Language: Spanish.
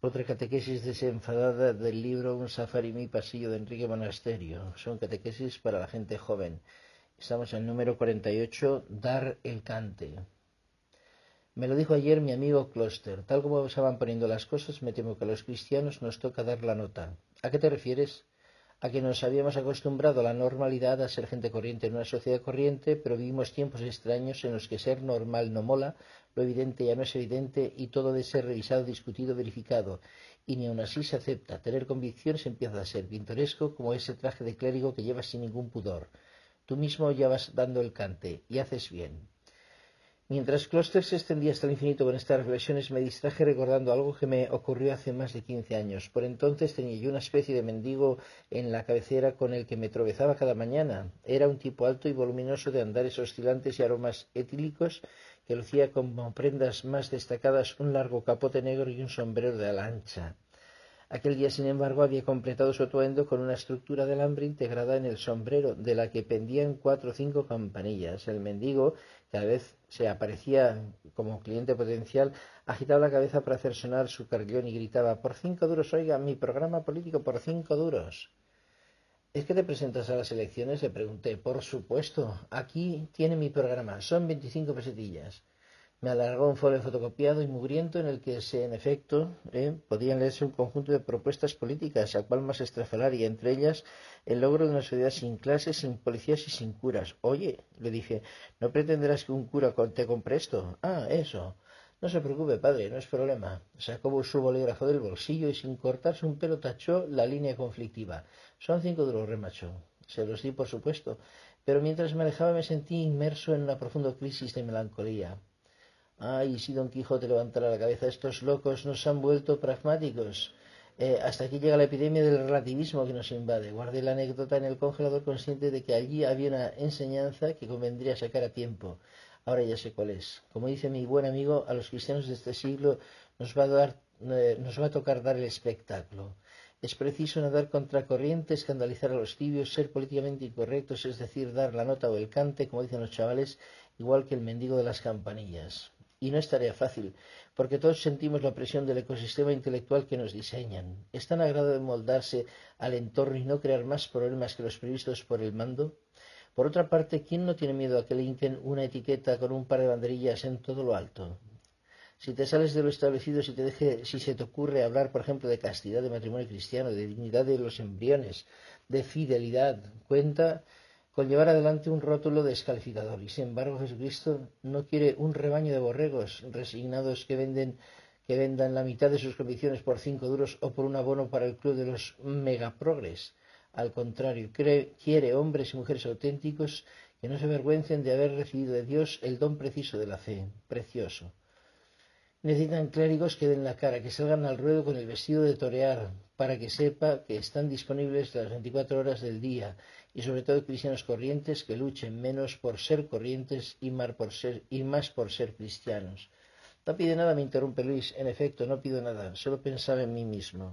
Otra catequesis desenfadada del libro Un safari mi pasillo de Enrique Monasterio. Son catequesis para la gente joven. Estamos en el número 48, Dar el cante. Me lo dijo ayer mi amigo Kloster. Tal como se van poniendo las cosas, me temo que a los cristianos nos toca dar la nota. ¿A qué te refieres? A que nos habíamos acostumbrado a la normalidad, a ser gente corriente en una sociedad corriente, pero vivimos tiempos extraños en los que ser normal no mola, lo evidente ya no es evidente y todo debe ser revisado, discutido, verificado. Y ni aun así se acepta. Tener convicciones empieza a ser pintoresco como ese traje de clérigo que llevas sin ningún pudor. Tú mismo ya vas dando el cante y haces bien. Mientras Closter se extendía hasta el infinito con estas reflexiones, me distraje recordando algo que me ocurrió hace más de quince años. Por entonces tenía yo una especie de mendigo en la cabecera con el que me tropezaba cada mañana. Era un tipo alto y voluminoso de andares oscilantes y aromas etílicos que lucía como prendas más destacadas un largo capote negro y un sombrero de ala ancha. Aquel día, sin embargo, había completado su atuendo con una estructura de alambre integrada en el sombrero, de la que pendían cuatro o cinco campanillas. El mendigo, cada vez se aparecía como cliente potencial, agitaba la cabeza para hacer sonar su carguión y gritaba Por cinco duros, oiga, mi programa político por cinco duros. ¿Es que te presentas a las elecciones? Le pregunté. Por supuesto. Aquí tiene mi programa. Son veinticinco pesetillas. Me alargó un folio fotocopiado y mugriento en el que se, en efecto, eh, podían leerse un conjunto de propuestas políticas, a cual más estrafalaria, entre ellas el logro de una sociedad sin clases, sin policías y sin curas. Oye, le dije, ¿no pretenderás que un cura te compre esto? Ah, eso. No se preocupe, padre, no es problema. Sacó su bolígrafo del bolsillo y sin cortarse un pelo tachó la línea conflictiva. Son cinco duros, remachó. Se los di, por supuesto, pero mientras me alejaba me sentí inmerso en una profunda crisis de melancolía. Ay, si don Quijote levantara la cabeza, estos locos nos han vuelto pragmáticos. Eh, hasta aquí llega la epidemia del relativismo que nos invade. Guardé la anécdota en el congelador consciente de que allí había una enseñanza que convendría sacar a tiempo. Ahora ya sé cuál es. Como dice mi buen amigo, a los cristianos de este siglo nos va a, dar, eh, nos va a tocar dar el espectáculo. Es preciso nadar contracorriente, escandalizar a los tibios, ser políticamente incorrectos, es decir, dar la nota o el cante, como dicen los chavales, igual que el mendigo de las campanillas. Y no es tarea fácil, porque todos sentimos la presión del ecosistema intelectual que nos diseñan. ¿Es tan agrado de moldarse al entorno y no crear más problemas que los previstos por el mando? Por otra parte, ¿quién no tiene miedo a que le una etiqueta con un par de banderillas en todo lo alto? Si te sales de lo establecido, si, te deje, si se te ocurre hablar, por ejemplo, de castidad, de matrimonio cristiano, de dignidad de los embriones, de fidelidad, cuenta con llevar adelante un rótulo descalificador. Y sin embargo Jesucristo no quiere un rebaño de borregos resignados que venden que vendan la mitad de sus convicciones por cinco duros o por un abono para el club de los megaprogres. Al contrario, quiere hombres y mujeres auténticos que no se avergüencen de haber recibido de Dios el don preciso de la fe, precioso. Necesitan clérigos que den la cara, que salgan al ruedo con el vestido de torear, para que sepa que están disponibles las 24 horas del día, y sobre todo cristianos corrientes que luchen menos por ser corrientes y más por ser, y más por ser cristianos. No pide nada, me interrumpe Luis. En efecto, no pido nada, solo pensaba en mí mismo.